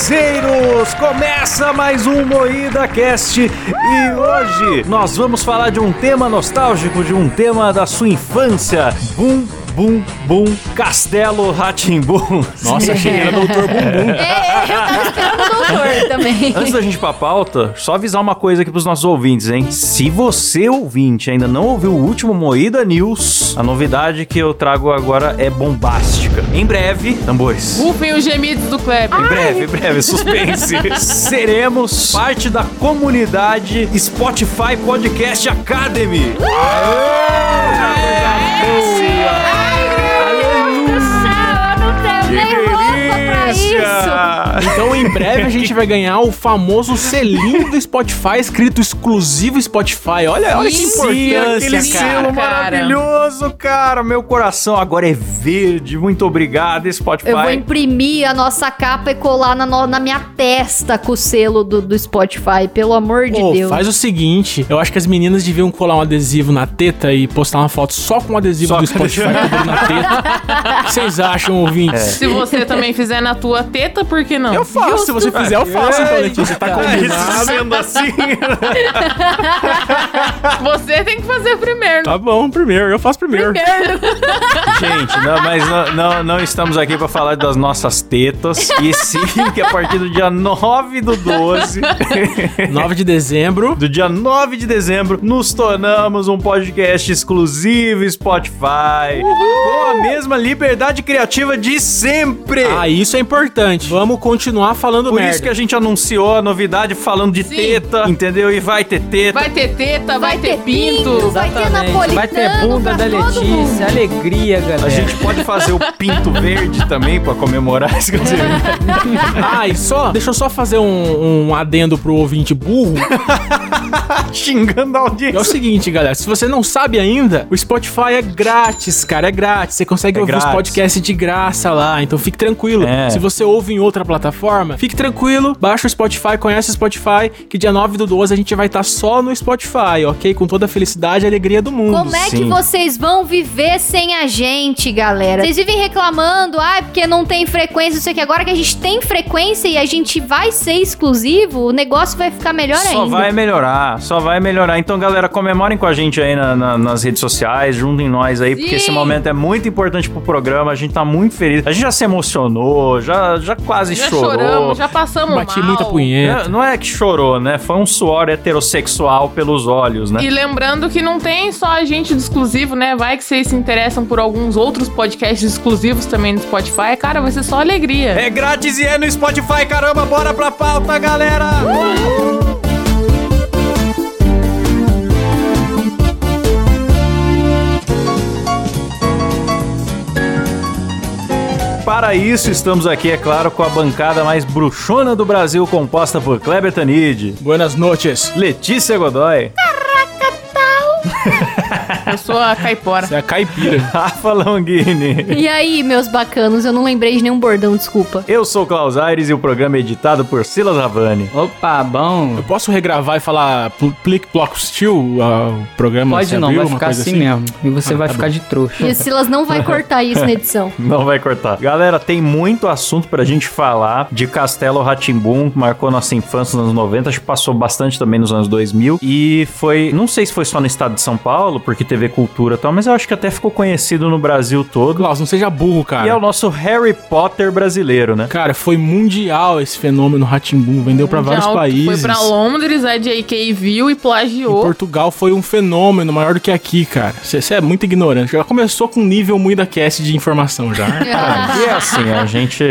baganceiros! Começa mais um Moída Cast e hoje nós vamos falar de um tema nostálgico, de um tema da sua infância. Bum, bum, bum, Castelo Ratimbum. Nossa, achei que era Doutor Bumbum. É, eu tava esperando o doutor também. Antes da gente ir pra pauta, só avisar uma coisa aqui pros nossos ouvintes, hein? Se você, ouvinte, ainda não ouviu o último Moída News, a novidade que eu trago agora é bombástica. Em breve, tambores. Rufem os gemidos do Kleber. Em breve, em breve, suspense. Seremos parte da comunidade Spotify Podcast Academy. Eu isso. Então, em breve, a gente vai ganhar o famoso selinho do Spotify, escrito exclusivo Spotify. Olha, olha que Sim, Sim, aquele importância, cara. selo cara. maravilhoso, cara. Meu coração agora é verde. Muito obrigado, Spotify. Eu vou imprimir a nossa capa e colar na, no- na minha testa com o selo do, do Spotify, pelo amor de Pô, Deus. faz o seguinte, eu acho que as meninas deviam colar um adesivo na teta e postar uma foto só com o adesivo Só do com Spotify na teta. O que vocês acham, ouvintes? Se você também fizer na tua teta, por que não? Eu faço, se você fizer, eu faço, então, Letícia. Tá Isso combinado. sendo assim. Você tem que fazer primeiro. Tá bom, primeiro, eu faço primeiro. Gente, não, mas não, não, não estamos aqui para falar das nossas tetas. E sim que a partir do dia 9 do 12, 9 de dezembro. do dia 9 de dezembro, nos tornamos um podcast exclusivo Spotify. Com a mesma liberdade criativa de sempre. Ah, isso é importante. Vamos continuar falando Por merda. isso que a gente anunciou a novidade falando de Sim. teta, entendeu? E vai ter teta. Vai ter teta, vai, ter pinto. vai ter napolitano Vai ter bunda da Letícia, mundo. alegria, galera. A gente pode fazer o pinto verde também pra comemorar dizer, Ah, e só, deixa eu só fazer um, um adendo pro ouvinte burro. xingando a É o audiência. seguinte, galera, se você não sabe ainda, o Spotify é grátis, cara, é grátis. Você consegue É ouvir grátis. os podcasts de graça lá, então fique tranquilo. É. Se você ouve em outra plataforma, fique tranquilo, baixa o Spotify, conhece o Spotify, que dia 9 do 12 a gente vai estar só no Spotify, ok? Com toda a felicidade e alegria do mundo. Como é que Sim. vocês vão viver sem a gente, galera? Vocês vivem reclamando, ah, porque não tem frequência, não sei o que. Agora que a gente tem frequência e a gente vai ser exclusivo, o negócio vai ficar melhor Só ainda. vai melhorar, só vai melhorar. Então, galera, comemorem com a gente aí na- na- nas redes sociais, juntem nós aí, porque Sim. esse momento é muito importante pro programa. A gente tá muito feliz. A gente já se emocionou, já, já quase Já chorou. choramos, já passamos Bati mal. muita punheta. É, Não é que chorou, né? Foi um suor heterossexual pelos olhos, né? E lembrando que não tem só a gente do exclusivo, né? Vai que vocês se interessam por alguns outros podcasts exclusivos também no Spotify. Cara, vai ser só alegria. É grátis e é no Spotify, caramba, bora pra pauta, galera! Para isso, estamos aqui, é claro, com a bancada mais bruxona do Brasil, composta por Kleber Tanid, Buenas noches. Letícia Godoy, Eu sou a caipora. Você é a caipira. Rafa Longini. E aí, meus bacanos, eu não lembrei de nenhum bordão, desculpa. Eu sou o Klaus Aires e o programa é editado por Silas Havani. Opa, bom. Eu posso regravar e falar pl- Plic Plock Steel, o programa Pode não, abriu, vai ficar coisa assim, mesmo. E você Ah, vai tá ficar bom. de trouxa. E o Silas não vai cortar isso na edição. Não vai cortar. Galera, tem muito assunto pra gente falar de Castelo Ratimbum, marcou nossa infância nos anos 90, acho que passou bastante também nos anos 2000. E foi, não sei se foi só no estado de São Paulo, porque TV Cultura e tal, mas eu acho que até ficou conhecido no Brasil todo. Klaus, não seja burro, cara. E é o nosso Harry Potter brasileiro, né? Cara, foi mundial esse fenômeno Ratimbum, vendeu pra vários países. Foi pra Londres, a J.K. viu e Em plagiou. Portugal foi um fenômeno maior do que aqui, cara. Você é muito ignorante. Já começou com um nível muito cast de informação já. E é assim, a gente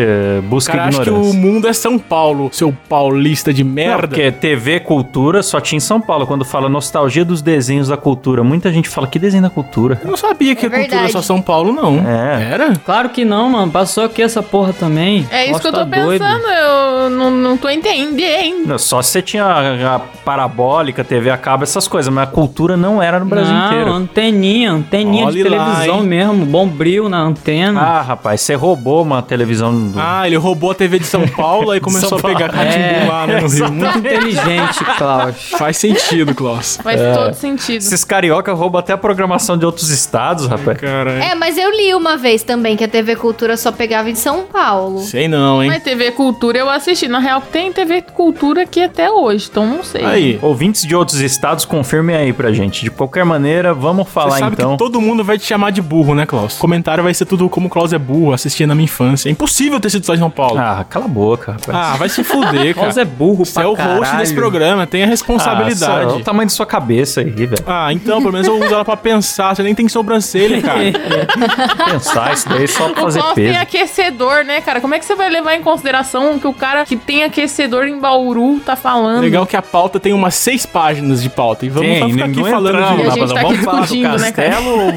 busca Cara, acho que ignorância. o mundo é São Paulo, seu paulista de Não, merda. porque TV Cultura só tinha em São Paulo. Quando fala nostalgia dos desenhos da cultura, muita gente fala que desenho da cultura. Eu não sabia que É a cultura verdade. é só São Paulo, não. É. Era? Claro que não, mano. Passou aqui essa porra também. É isso que eu tô tá doido. pensando, eu não, não tô entendendo. Não, Só se você tinha a, a parabólica, TV a cabo, essas coisas, mas a cultura não era no Brasil não, inteiro. anteninha, anteninha Olhe de lá, televisão hein? mesmo, bombril na antena. Ah, rapaz, você roubou uma televisão do... Ah, ele roubou a TV de São Paulo e começou a pegar. Ratimbum É. lá né, no Rio. Muito inteligente, Klaus. Faz sentido, Klaus. Faz todo sentido. Esses carioca roubam até a programação de outros estados, rapaz. Caralho. É, mas eu li uma vez também que a TV Cultura só pegava em São Paulo. Sei não, hein? Mas TV Cultura eu assisti. Na real, tem TV Cultura aqui até hoje, então não sei. Aí. Ouvintes de outros estados, confirmem aí pra gente. De qualquer maneira, vamos falar Você sabe então. que todo mundo vai te chamar de burro, né, Klaus? O comentário vai ser tudo como o Klaus é burro, assistia na minha infância. É impossível ter sido só em São Paulo. Ah, cala a boca, rapaz. Ah, vai se fuder, cara. Klaus é burro Você pra é o host caralho. desse programa, tem a Ah, responsabilidade. olha o tamanho de sua cabeça aí, velho. Ah, então, pelo menos eu uso ela pra pensar. Você nem tem sobrancelha, cara. Pensar isso daí só pra O fazer Klaus tem peso. aquecedor, né, cara? Como é que você vai levar em consideração o que o cara que tem aquecedor em Bauru tá falando? Legal que a pauta tem umas seis páginas de pauta. E vamos Tem, ficar aqui falando entramos, de a gente tá Vamos falar do né, castelo ou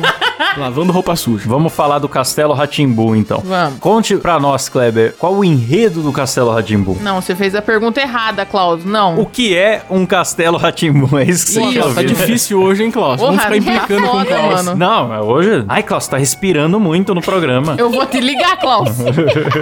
lavando roupa suja. Vamos falar do Castelo Ratimbu, então. Vamos. Conte pra nós, Kleber, qual o enredo do Castelo Ratimbu? Não, você fez a pergunta errada, Klaus. Não. O que é um Castelo Ratimbu? É isso que você Isso, quer Tá ouvir, né? difícil hoje, hein, Klaus? Vamos Porra, ficar tá implicando com o Klaus. mano. Não, hoje... Ai, Klaus, tá respirando muito no programa. Eu vou te ligar, Klaus.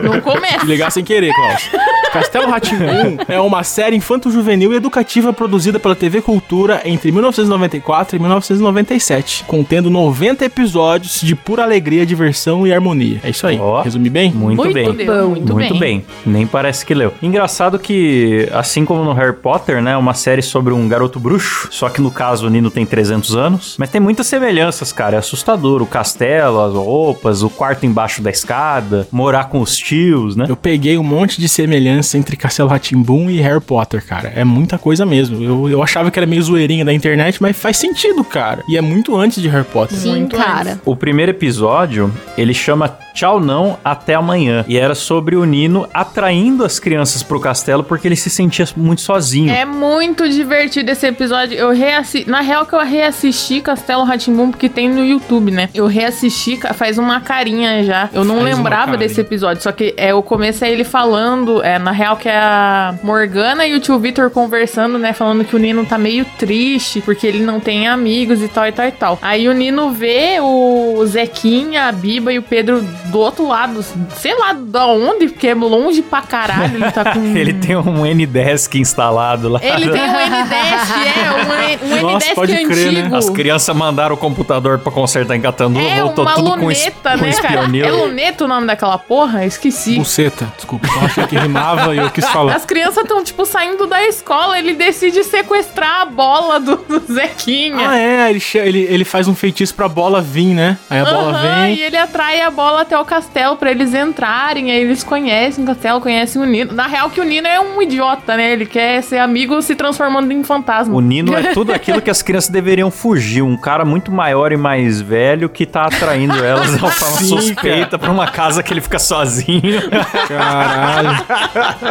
não começa. Ligar sem querer, Klaus. Castelo Rá-Tim-Bum é uma série infanto-juvenil e educativa produzida pela TV Cultura entre 1994 e 1997, contendo 90 episódios de pura alegria, diversão e harmonia. É isso aí. Ó. Resumi bem? Muito, Muito bem. deu, muito Muito bem. Nem parece que leu. Engraçado que, assim como no Harry Potter, né? Uma série sobre um garoto bruxo. Só que no caso o Nino tem 300 anos. Mas tem muitas semelhanças, cara. É assustador. O castelo, as roupas, o quarto embaixo da escada, morar com os tios, né? Eu peguei um monte de semelhança entre Castelo Rá-Tim-Bum e Harry Potter, cara. É muita coisa mesmo. Eu, eu achava que era meio zoeirinha da internet, mas faz sentido, cara. E é muito antes de Harry Potter. Sim, Muito cara. O primeiro episódio, ele chama Tchau Não Até Amanhã. E era sobre o Nino atraindo as crianças pro castelo porque ele se sentia muito sozinho. É muito divertido esse episódio. Eu reassisti. Na real, que eu reassisti Castelo Ratimbum, porque tem no YouTube, né? Eu reassisti faz uma carinha já. Eu não Faz lembrava desse episódio. Só que é, o começo é ele falando. É, na real, que é a Morgana e o tio Vitor conversando, né? Falando que o Nino tá meio triste porque ele não tem amigos e tal e tal e tal. Aí o Nino vê o Zequinha, a Biba e o Pedro do outro lado. Sei lá da onde, porque é longe pra caralho. Ele tá com. Ele tem um N-Desk instalado lá. Ele tem um N-Desk, é, um, um Nossa, N-Desk pode crer, né? As crianças mandaram o computador pra consertar em Catanduva, É voltou uma tudo com, es luneta, com né, cara? espionil. É luneta o nome daquela porra? Esqueci. Buceta. Desculpa, eu achei que rimava e eu quis falar. As crianças estão, tipo, saindo da escola, ele decide sequestrar a bola do, do Zequinha. Ah, é, ele, ele, ele faz um feitiço pra bola vir, né? Aí a bola Aham, vem. E ele atrai a bola até o castelo pra eles entrarem. Aí eles conhecem o castelo, conhecem o Nino. Na real, que o Nino é um idiota, né? Ele quer ser amigo se transformando em fantasma. O Nino é tudo aquilo que as crianças deveriam fugir. Um cara muito maior e mais velho que tá atraindo elas de uma forma Sim, suspeita pra uma casa que ele fica sozinho. Caralho.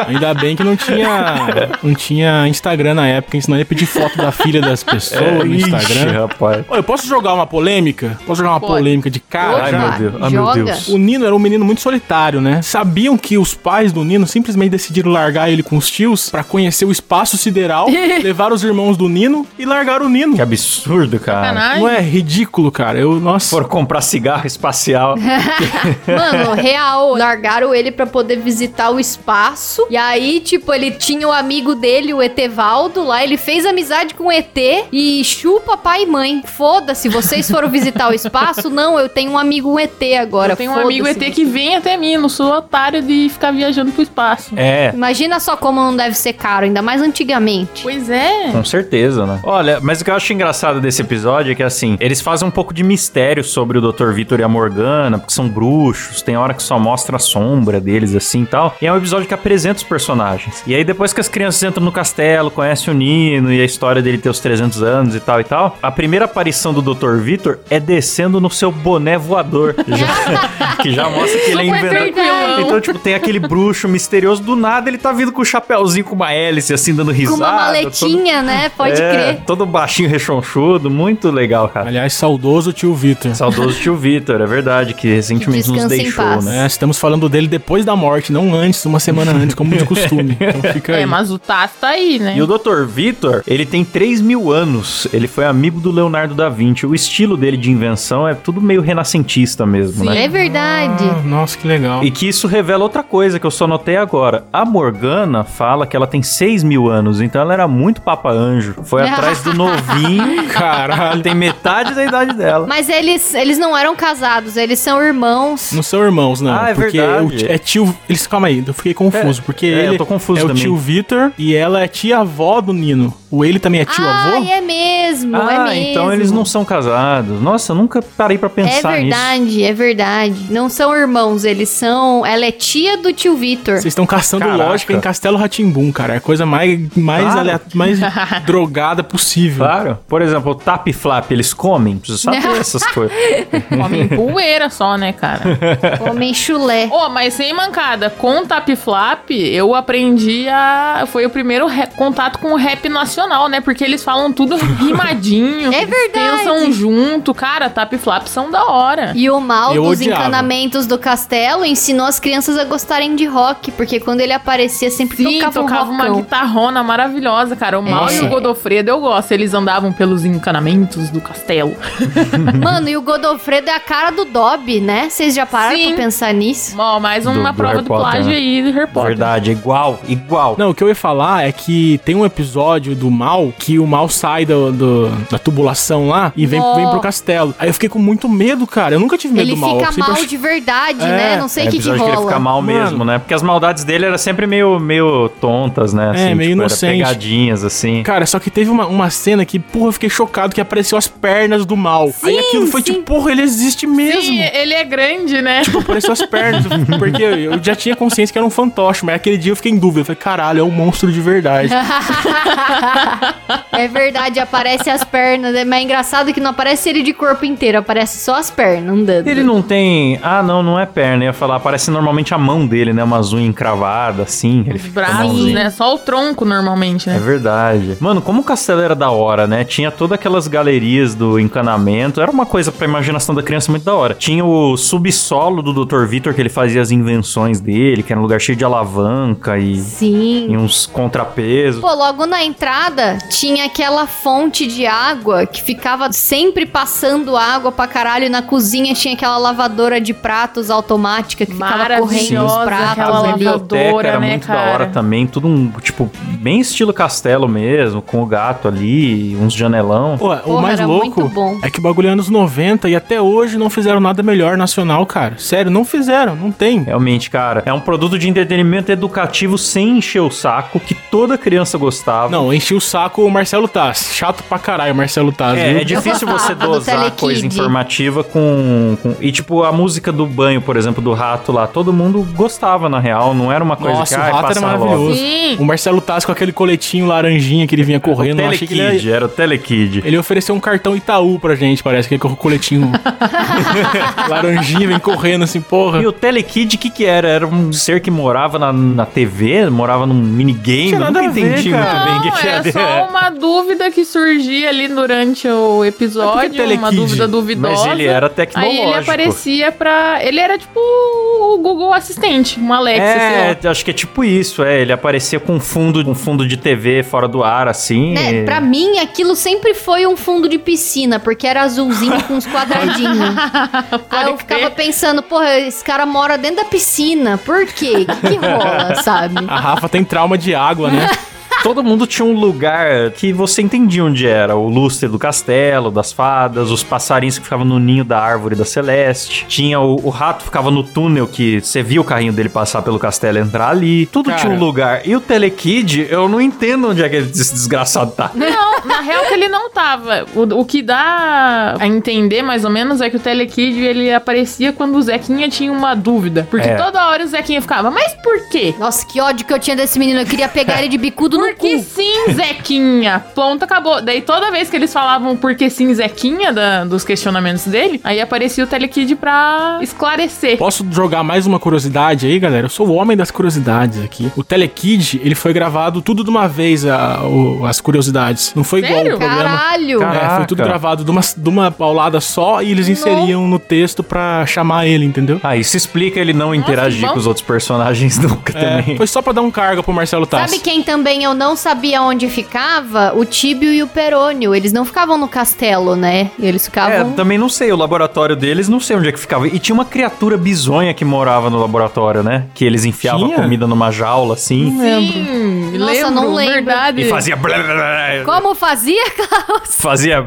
Ainda bem que não tinha, não tinha Instagram na época, senão ia pedir foto da filha das pessoas no Ixi, Instagram. rapaz. Ô, eu posso jogar uma polêmica? Posso jogar uma Pode. polêmica de cara? Ai, meu Deus. Ai, meu. Deus. O Nino era um menino muito solitário, né? Sabiam que os pais do Nino simplesmente decidiram largar ele com os tios pra conhecer o espaço sideral, levar os irmãos do Nino e largar o Nino. Que absurdo, cara. Sacanagem. Não é ridículo, cara? Eu, nossa. Foram comprar cigarro espacial. Mano, real, largaram ele pra poder visitar o espaço. E aí, tipo, ele tinha o amigo dele, o Etevaldo, lá. Ele fez amizade com o ET e chupa pai e mãe. Foda-se, vocês foram visitar o espaço? Não, eu tenho um amigo um ET agora. Eu tenho um amigo ET que vem até mim, não sou otário de ficar viajando pro espaço. É. Imagina só como não deve ser caro, ainda mais antigamente. Pois é. Com certeza, né? Olha, mas o que eu acho engraçado desse episódio é que, assim, eles fazem um pouco de mistério sobre o Dr. Vitor e a Morgana, porque são bruxos, tem hora que só mostra a sombra deles, assim e tal. E é um episódio que apresenta os personagens. E aí, depois que as crianças entram no castelo, conhecem o Nino e a história dele ter os 300 anos e tal e tal, a primeira aparição do Dr. Vitor é descendo no seu boné voador. Já- que já mostra que ele é tranquilão. Então, tipo, tem aquele bruxo misterioso, do nada ele tá vindo com o chapéuzinho com uma hélice, assim, dando Com risada. uma todo- maletinha, né? Pode é, crer. Todo baixinho, rechonchudo, muito legal, cara. Aliás, saudoso tio Vitor. Saudoso tio Vitor, é verdade, que recentemente Que nos deixou, né? É, estamos falando dele depois da morte, não antes, uma semana antes, como de costume. Então fica aí. É, mas o Tato tá aí, né? E o Dr. Vitor, ele tem 3 mil anos. Ele foi amigo do Leonardo da Vinci. O estilo dele de invenção é tudo meio renascentista mesmo, né? É verdade. Ah, nossa, que legal. E que isso revela outra coisa que eu só notei agora. A Morgana fala que ela tem 6 mil anos, então ela era muito papa-anjo. Foi atrás do novinho. Caralho. Tem metade da idade dela. Mas eles, eles não eram casados, eles são irmãos. Não são irmãos, não. Ah, é porque verdade. o ti- é tio. Eles, calma aí, eu fiquei confuso. porque é, ele eu tô confuso é o também. tio Vitor e ela é tia-avó do Nino. O ele também é tio-avô? Ah, é mesmo, é Ah, mesmo. então eles não são casados. Nossa, eu nunca parei pra É pensar nisso. verdade, é verdade. Não são irmãos, eles são. Ela é tia do tio Vitor. Vocês estão caçando Caraca. lógica em Castelo Ratimbum, cara. É a coisa mais, mais, Claro. aleat- mais drogada possível. Claro. Por exemplo, o tap flap, eles comem? Precisa saber essas coisas. Comem poeira só, né, cara? Homem chulé. Ô, mas sem mancada, com Tap Flap, eu aprendi a. Foi o primeiro re- contato com o rap nacional, né? Porque eles falam tudo rimadinho. É eles verdade. Pensam junto. Cara, Tap Flap são da hora. E o mal Eu dos odiava. encanamentos do castelo ensinou as crianças a gostarem de rock, porque quando ele aparecia sempre Sim, tocava, tocava um uma guitarrona maravilhosa, cara. O Mal e É. o Godofredo eu gosto. Eles andavam pelos encanamentos do castelo. Mano, e o Godofredo é a cara do Dobby, né? Vocês já pararam Sim. pra pensar nisso? Ó, mais Do- uma do prova de Potter, plágio né? aí do Harry Potter. Verdade, igual, igual. Não, o que eu ia falar é que tem um episódio do mal que o mal sai do, do- da tubulação lá e vem, vem pro castelo. Aí eu fiquei com muito medo, cara. Eu nunca tive medo Ele do mal. eu fica mal de verdade, É, né? Não sei é o que, que episódio que ele rola. fica mal Mano. mesmo, né? Porque as maldades dele eram sempre meio, meio tontas, né? É, meio era inocente. pegadinhas, assim. Cara, só que teve uma, uma cena que, porra, eu fiquei chocado que apareceu as pernas do mal. Aí Sim, aquilo foi sim. tipo, porra, ele existe mesmo. Sim, ele é grande, né? Tipo, apareceu as pernas. Porque eu já tinha consciência que era um fantoche, mas aquele dia eu fiquei em dúvida. Eu falei, caralho, é um monstro de verdade. É verdade, aparece as pernas. É mais engraçado que não aparece ele de corpo inteiro, aparece só as pernas andando. Ele não tem. Ah, não, não é perna. Eu ia falar, parece normalmente a mão dele, né? Umas unhas encravadas, assim. Ele Os fica com a braços, mãozinha. né? Só o tronco normalmente, É né? verdade. Mano, como o castelo era da hora, né? Tinha todas aquelas galerias do encanamento. Era uma coisa pra imaginação da criança muito da hora. Tinha o subsolo do Dr. Vitor, que ele fazia as invenções dele, que era um lugar cheio de alavanca e, Sim. e uns contrapesos. Pô, logo na entrada tinha aquela fonte de água que ficava sempre passando água pra caralho. E na cozinha tinha aquela lavadora de pratos automática que ficava correndo os pratos aquela ali. lavadora, era né, muito da cara? hora também. Tudo um, tipo, bem estilo castelo mesmo, com o gato ali, uns janelão. Pô, o Porra, mais louco é que o bagulho é anos 90 e até hoje não fizeram nada melhor nacional, cara. Sério, não fizeram, não tem. Realmente, cara, é um produto de entretenimento educativo sem encher o saco, que toda criança gostava. Não, enchi o saco o Marcelo Taz. Chato pra caralho o Marcelo Taz, É, viu? é difícil você dosar Telekid. coisa informativa com, com- E, tipo, a música do banho, por exemplo, do rato lá, todo mundo gostava, na real. Não era uma coisa Nossa, que o rato era maravilhoso. O Marcelo Taz com aquele coletinho laranjinha que ele vinha O correndo. eu achei que ele Telekid, era o Telekid. Ele ofereceu um cartão Itaú pra gente, parece, que com o coletinho laranjinha, vem correndo assim, porra. E o Telekid, o que que era? Era um ser que morava na, na TV, morava num minigame. Nada nunca ver, entendi cara. muito bem o que, Não, que é era. Só uma dúvida que surgia ali durante o episódio, Telekid? uma dúvida duvidosa. Mas ele era Aí tecnológico. ele aparecia pra... Ele era tipo o Google Assistente, um Alexa. É, acho que é tipo isso, é. Ele aparecia com fundo, um fundo de TV fora do ar, assim. Né, e- pra mim, aquilo sempre foi um fundo de piscina, porque era azulzinho com uns quadradinhos. Aí eu ficava pensando, porra, esse cara mora dentro da piscina. Por quê? O que, que rola, sabe? A Rafa tem trauma de água, né? Todo mundo tinha um lugar que você entendia onde era. O lustre do castelo, das fadas, os passarinhos que ficavam no ninho da árvore da Celeste. Tinha o, o rato ficava no túnel que você via o carrinho dele passar pelo castelo e entrar ali. Tudo Cara. tinha um lugar. E o Telekid, eu não entendo onde é que esse desgraçado tá. Não, na real que ele não tava. O, o que dá a entender, mais ou menos, é que o Telekid, ele aparecia quando o Zequinha tinha uma dúvida. Porque É. toda hora o Zequinha ficava, mas por quê? Nossa, que ódio que eu tinha desse menino. Eu queria pegar ele de bicudo no Porque cu. sim, Zequinha. Ponto, acabou. Daí toda vez que eles falavam porque sim, Zequinha, da- dos questionamentos dele, aí aparecia o Telekid pra esclarecer. Posso jogar mais uma curiosidade aí, galera? Eu sou o homem das curiosidades aqui. O Telekid, ele foi gravado tudo de uma vez, a- o- as curiosidades. Não foi igual Sério? o programa. Caralho! Cara- É, foi tudo gravado de uma, de uma paulada só e eles inseriam no texto pra chamar ele, entendeu? Ah, isso explica ele não interagir bom. com os outros personagens nunca É, também. foi só pra dar um cargo pro Marcelo Tassi. Sabe quem também eu não sabia onde ficava o Tíbio e o Perônio. Eles não ficavam no castelo, né? Eles É, ficavam. também não sei, o laboratório deles, não sei onde é que ficava. E tinha uma criatura bizonha que morava no laboratório, né? Que eles enfiavam Tinha? comida numa jaula, assim. Sim, Nossa, lembro, não lembro. verdade. E fazia... Como fazia, Klaus? Fazia...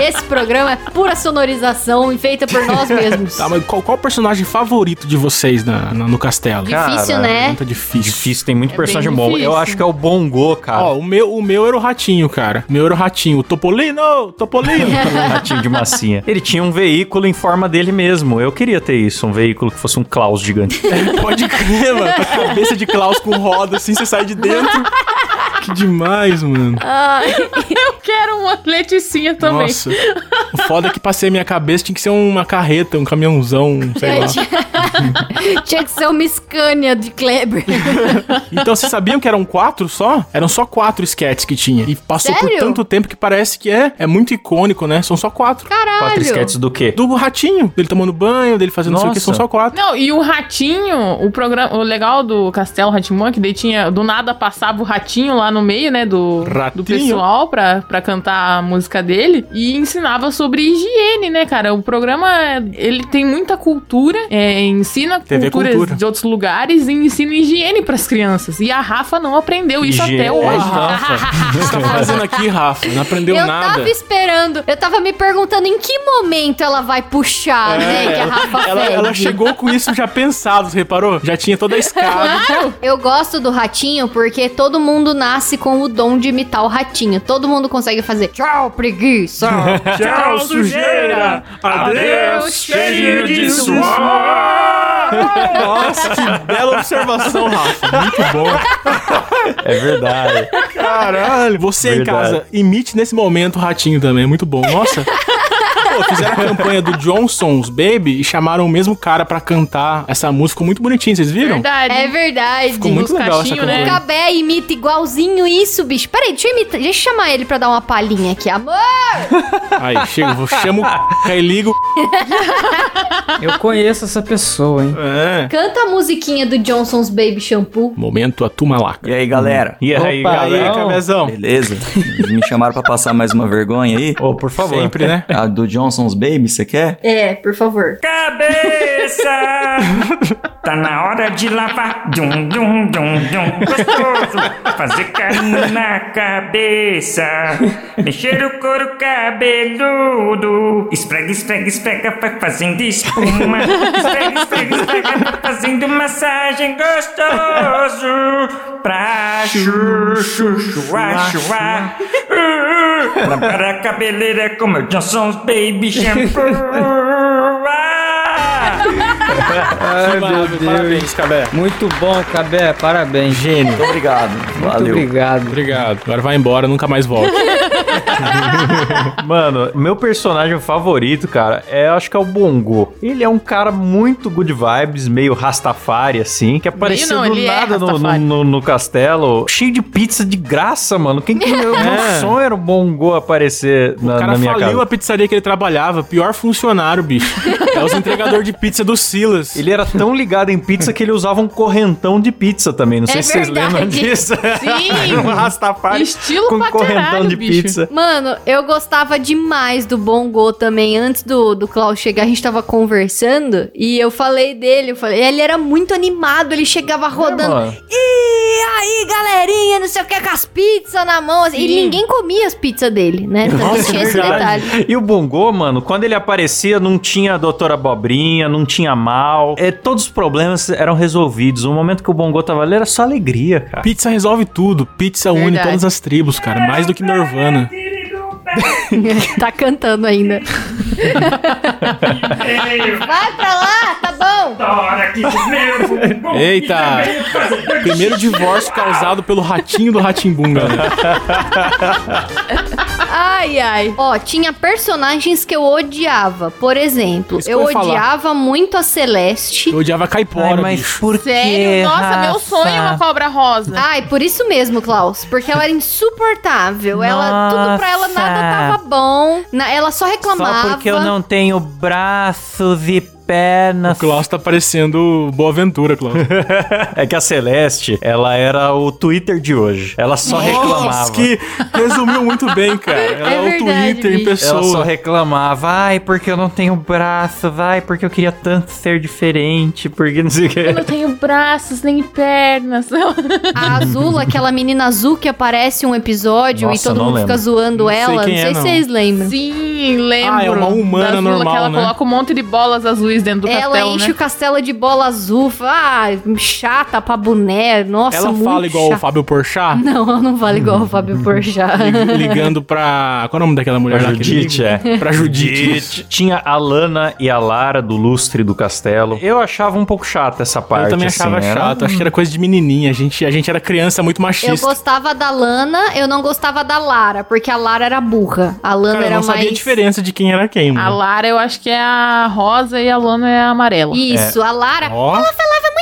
Esse programa é pura sonorização e feita por nós mesmos. Tá, mas qual, qual o personagem favorito de vocês na, na- no castelo? Difícil, Cara, né? Muito difícil. Difícil, tem muito É personagem bom. Eu acho que é o Bongo, cara. Ó, o meu, o meu era o ratinho, cara. O meu era o ratinho. O Topolino! Topolino! Um ratinho de massinha. Ele tinha um veículo em forma dele mesmo. Eu queria ter isso, um veículo que fosse um Klaus gigante. Pode crer, mano. Com a cabeça de Klaus com roda, assim, você sai de dentro. Que demais, mano. Ai, Eu quero uma leticinha também. Nossa. O foda é que passei a minha cabeça tinha que ser uma carreta, um caminhãozão, sei lá. tinha que ser uma Scania de Kleber. Então vocês sabiam que eram quatro só? Eram só quatro sketches que tinha. E passou por Sério? tanto tempo que parece que é, é muito icônico, né? São só quatro. Caralho. Quatro sketches do quê? Do ratinho, dele tomando banho, dele fazendo não sei o que, Nossa. são só quatro. Não, e o ratinho, o programa, o legal do Castelo Ratimon é que daí tinha, do nada passava o ratinho lá no meio, né, do, Ratinho. do pessoal pra, pra cantar a música dele e ensinava sobre higiene, né, cara? O programa, ele tem muita cultura, é, ensina TV culturas cultura. de outros lugares e ensina higiene pras crianças. E a Rafa não aprendeu isso Higiene. até hoje. Rafa, o que você tá fazendo aqui, Rafa? Não aprendeu eu nada. tava esperando, eu tava me perguntando em que momento ela vai puxar, né? Que a Rafa É, Ela, ela chegou com isso já pensado, você reparou? Já tinha toda a escada. Claro! Eu gosto do ratinho porque todo mundo nasce com o dom de imitar o ratinho. Todo mundo consegue fazer tchau, preguiça. Tchau, sujeira! Adeus, cheio de suor! Nossa, que bela observação, Rafa. Muito bom. É verdade. Caralho. Você em Verdade. casa, imite nesse momento o ratinho também. Muito bom. Nossa. Pô, fizeram a campanha do Johnson's Baby e chamaram o mesmo cara pra cantar essa música. Ficou muito bonitinho, vocês viram? Verdade. É verdade. Ficou muito Os legal essa cachinhos, né? O campanha. Cabé imita igualzinho isso, bicho. Peraí, deixa eu, imitar, deixa eu chamar ele pra dar uma palhinha aqui. Amor! Aí, chega, vou chamo o aí ligo. Eu conheço essa pessoa, hein? É. Canta a musiquinha do Johnson's Baby Shampoo. Momento a tumalaca. E aí, galera? E aí, Opa, Aí, galera? Cabezão. Beleza? Me chamaram pra passar mais uma vergonha aí? Ô, por favor. Sempre, né? A do Johnson's Baby, você quer? É, por favor. Cabeça! Tá na hora de lavar. Dum, dum, dum, dum. Gostoso. Fazer carinho na cabeça. Mexer o couro cabeludo. Esfrega, esfrega, esfrega, vai fazendo espuma. Esfrega, esfrega, esfrega, vai fazendo massagem gostoso. Pra chu, chu. Para a cabeleira como o Johnson's Baby Shampoo. Ah! Que maravilha. Parabéns, Cabé. Muito bom, Cabé, parabéns. Gênio. Muito obrigado. Muito Valeu. obrigado. Obrigado. Agora vai embora, nunca mais volta. Mano, meu personagem favorito, cara, é acho que é o Bongo. Ele é um cara muito good vibes, meio Rastafari, assim, que apareceu não, do é nada no, Rastafari. no, no castelo, cheio de pizza de graça, mano. Quem que meu, meu É. sonho era o Bongo aparecer O na, cara na minha faliu casa. a pizzaria que ele trabalhava. Pior funcionário, bicho. É os entregador de pizza do Silas. Ele era tão ligado em pizza que ele usava um correntão de pizza também. Não sei É se vocês verdade. lembram disso. Sim. um Rastafari Estilo com pra correntão caralho, de bicho. pizza. Mano, eu gostava demais do Bongo também. Antes do, do Klaus chegar, a gente tava conversando e eu falei dele. Eu falei, ele era muito animado, ele chegava rodando. mano. e aí, galerinha, não sei o que, com as pizzas na mão. assim. E ninguém comia as pizzas dele, né? Também Nossa, tinha é esse verdade. detalhe. E o Bongo, mano, quando ele aparecia, não tinha a doutora Abobrinha, não tinha mal. É, todos os problemas eram resolvidos. O momento que o Bongo tava ali era só alegria, cara. Pizza resolve tudo. Pizza une Verdade. todas as tribos, cara. Mais do que Nirvana. tá cantando ainda. Vai pra lá, tá bom. Eita! Primeiro divórcio causado pelo ratinho do Ratimbum, galera. Ai, ai. Ó, tinha personagens que eu odiava. Por exemplo, Isso eu falar. odiava muito a Celeste. Eu odiava caipora, bicho. por Sério? Nossa, meu sonho é uma cobra rosa. Ai, por isso mesmo, Klaus. Porque ela era insuportável. Ela, tudo pra ela nada tava bom. Na- ela só reclamava. Só porque eu não tenho braços e pernas. O Klaus tá parecendo Boa Aventura, Klaus. É que a Celeste, ela era o Twitter de hoje. Ela só reclamava. Nossa, que resumiu muito bem, cara. Ela é, o verdade, Twitter em bicho. pessoa. Ela só reclamava, ai, porque eu não tenho braço, vai, porque eu queria tanto ser diferente, porque não sei o Eu que. não tenho braços nem pernas. A Azula, aquela menina azul que aparece um episódio Nossa, e todo não mundo fica lembro. zoando Não sei ela. não é, sei não. se vocês lembram. Sim, lembro. Ah, é uma humana normal, que ela né? coloca um monte de bolas azuis dentro do Ela castelo, enche né? o castelo de bola azul. Ah, chata pra boné. Nossa, Ela muito fala igual o. Fábio Porchat, Não, ela não fala igual o Fábio Porchat. lig- ligando pra... Qual é o nome daquela mulher Pra lá? Judite, é. Pra Judite. Tinha a Lana e a Lara do lustre do castelo. Eu achava um pouco chata essa parte. Eu também assim, achava era- chato, acho que era coisa de menininha. A gente, a gente era criança muito Eu machista. gostava da Lana, eu não gostava da Lara, porque a Lara era burra. A Lana Cara, eu era não sabia mais. a diferença de quem era quem, A mano. Lara eu acho que é a rosa e a Lana é a amarela. Isso, a Lara. Ó, Falava assim, sabe?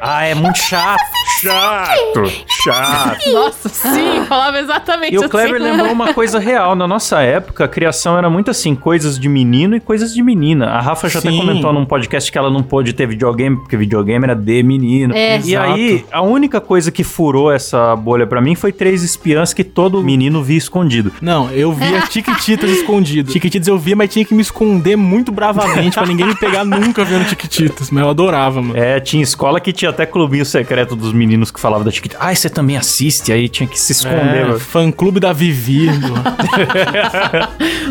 Ah, é muito chato. Chato, chato. Nossa, sim, falava exatamente E o assim. Kleber lembrou uma coisa real. Na nossa época, a criação era muito assim, coisas de menino e coisas de menina. A Rafa já até Sim. comentou num podcast que ela não pôde ter videogame, porque videogame era de menino. É. E Exato. aí, a única coisa que furou essa bolha pra mim foi Três Espiãs que todo menino via escondido. Não, eu via Tiquititas escondido. Tiquititas eu via, mas tinha que me esconder muito bravamente pra ninguém me pegar nunca vendo Tiquititas. Mas eu adorava, mano. É, tinha escola que tinha até clubinho secreto dos meninos que falavam da Chiquitita. Ai, você também assiste? Aí tinha que se esconder. É, fã clube da Vivi.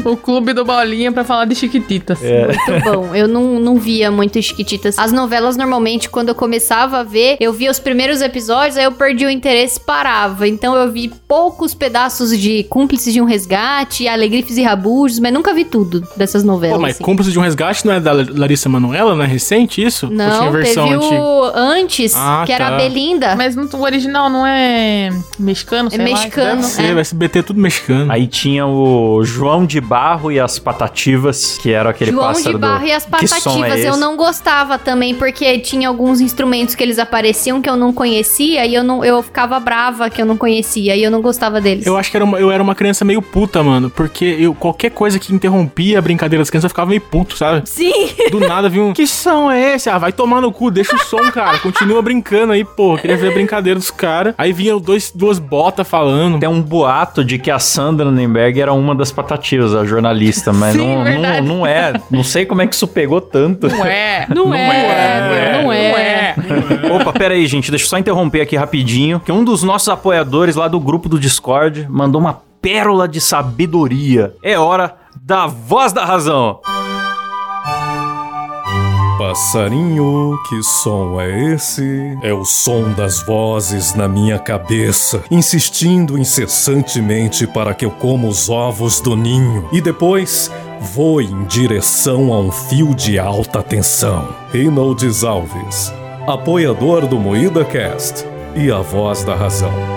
O clube do Bolinha pra falar de chiquititas. É. Muito bom. Eu não, não via muito Chiquititas. As novelas, normalmente, quando eu começava a ver, eu via os primeiros episódios, aí eu perdi o interesse e parava. Então eu vi poucos pedaços de Cúmplices de um Resgate, Alegrifes e Rabujos, mas nunca vi tudo dessas novelas. Pô, mas assim. Cúmplice de um Resgate não é da Larissa Manoela, não é recente isso? Ou tinha Não, versão teve antiga? o antes, Ah, que era tá. a Belinda. Mas no, o original não é mexicano, É sei lá. mexicano. Deve ser, é. o SBT é tudo mexicano. Aí tinha o João de Barro e as Patativas, que era aquele João pássaro de Barro do... e as Que som é Patativas. eu esse? não gostava também, porque tinha alguns instrumentos que eles apareciam que eu não conhecia e eu, não, eu ficava brava que eu não conhecia e eu não gostava deles. Eu acho que era uma- eu era uma criança meio puta, mano. Porque eu, qualquer coisa que interrompia a brincadeira das crianças, eu ficava meio puto, sabe? Sim! Do nada vi um. Que som é esse? Ah, vai tomar no cu, deixa o som, cara. Continua brincando aí, pô. Queria ver a brincadeira dos caras. Aí vinha dois, duas botas falando. Tem um boato de que a Sandra Nenberg era uma das Patativas, a jornalista, mas Sim, não, não, não é. Não sei como é que isso pegou tanto. Não é. Não, é, é, não é. Opa, pera aí, gente. Deixa eu só interromper aqui rapidinho. Que um dos nossos apoiadores lá do grupo do Discord mandou uma pérola de sabedoria. É hora da voz da razão. Passarinho, que som é esse? É o som das vozes na minha cabeça, insistindo incessantemente para que eu coma os ovos do ninho e depois voe em direção a um fio de alta tensão. Reynolds Alves, apoiador do Moída Cast e a voz da razão.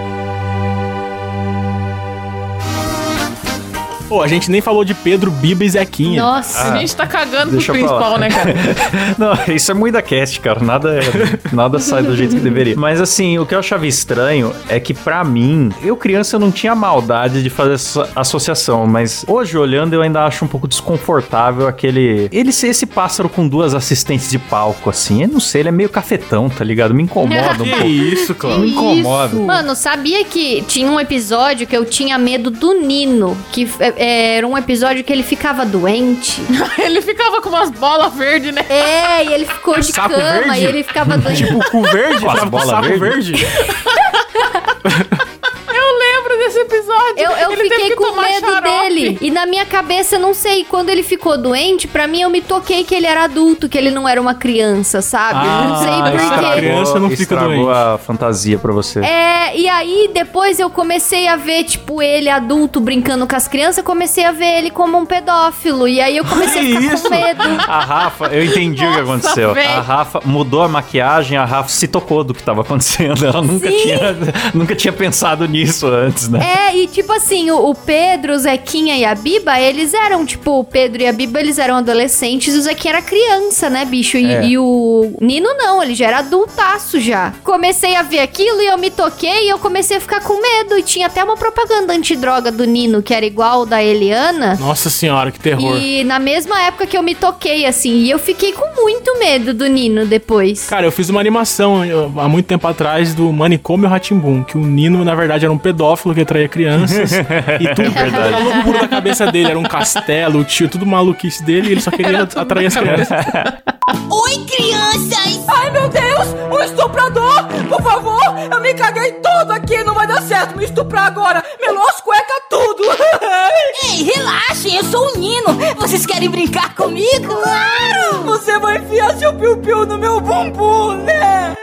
Pô, a gente nem falou de Pedro, Biba e Zequinha. Nossa. A gente tá cagando pro principal, né, cara? Não, isso é muito da cast, cara. Nada, é- nada sai do jeito que deveria. Mas assim, o que eu achava estranho é que pra mim, eu criança eu não tinha maldade de fazer essa associação, mas hoje olhando eu ainda acho um pouco desconfortável aquele ele ser esse pássaro com duas assistentes de palco assim. Eu não sei, ele é meio cafetão, tá ligado? Me incomoda um Que pouco. isso, Cláudio. Me incomoda. Mano, sabia que tinha um episódio que eu tinha medo do Nino, que é, era um episódio que ele ficava doente. Ele ficava com umas bolas verdes, né? É, e ele ficou de Saco cama verde? e ele ficava doente. Tipo, o cu verde? Com as bolas saco verde? verde? Eu lembro desse episódio. Eu, eu Ele teve fiquei que com tomar medo xarope. Dele. E na minha cabeça, não sei, quando ele ficou doente, pra mim eu me toquei que ele era adulto, que ele não era uma criança, sabe? não sei Ah, por estragou. quê. criança não fica estragou doente. a fantasia pra você. É, e aí depois eu comecei a ver, tipo, ele adulto brincando com as crianças, eu comecei a ver ele como um pedófilo. E aí eu comecei Que a ficar isso? com medo. A Rafa, eu entendi o que Nossa, aconteceu. véi. A Rafa mudou a maquiagem, a Rafa se tocou do que tava acontecendo. Ela nunca, Sim. tinha, nunca tinha pensado nisso antes, né? É, e tipo assim, o, o Pedro, o Zequinha Zequinha e a Biba, eles eram, tipo, o Pedro e a Biba, eles eram adolescentes, e o Zequinha era criança, né, bicho? E, É. e o Nino não, ele já era adultaço já. Comecei a ver aquilo e eu me toquei e eu comecei a ficar com medo. E tinha até uma propaganda antidroga do Nino, que era igual da Eliana. Nossa senhora, que terror. E na mesma época que eu me toquei, assim, e eu fiquei com muito medo do Nino depois. Cara, eu fiz uma animação eu, há muito tempo atrás do Manicômio Ratimbum, que o Nino, na verdade, era um pedófilo que atraía crianças. e tudo era loucura da cabeça dele. Era um castelo, o tio, tudo maluquice dele, e ele só queria atrair as crianças. Oi, crianças! Ai, meu Deus! Um estuprador! Por favor! Eu me caguei todo aqui! Não vai dar certo me estuprar agora! Melou as cuecas tudo! Ei, relaxem! Eu sou o Nino! Vocês querem brincar comigo? Claro! Você vai enfiar seu piu-piu no meu bumbum, né?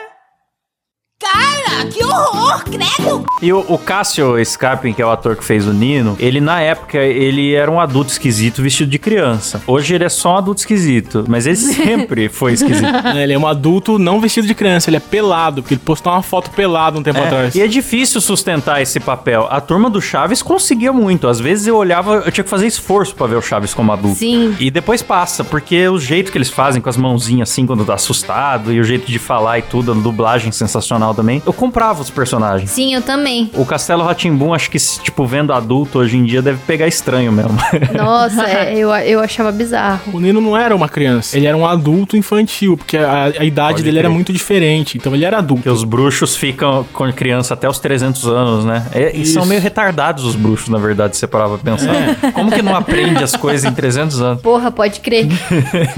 Cara, que horror! Credo! E o, o Cássio Scarpin, que é o ator que fez o Nino, ele na época, ele era um adulto esquisito vestido de criança. Hoje ele é só um adulto esquisito, mas ele sempre foi esquisito. Ele é um adulto não vestido de criança, ele é pelado, porque ele postou uma foto pelado um tempo É, atrás. E é difícil sustentar esse papel. A turma do Chaves conseguia muito. Às vezes eu olhava, eu tinha que fazer esforço pra ver o Chaves como adulto. Sim. E depois passa, porque o jeito que eles fazem com as mãozinhas assim quando tá assustado e o jeito de falar e tudo, a dublagem sensacional também. Eu comprava os personagens. Sim, eu também. O Castelo Ratimbum, acho que, tipo, vendo adulto hoje em dia, deve pegar estranho mesmo. Nossa, é, eu, eu achava bizarro. O Nino não era uma criança, ele era um adulto infantil, porque a, a idade Pode dele era crer. muito diferente. Então ele era adulto. Porque os bruxos ficam com criança até os 300 anos, né? É, e são meio retardados os bruxos, na verdade, se você parar pra pensar. Como que não aprende as coisas em 300 anos? Porra, pode crer.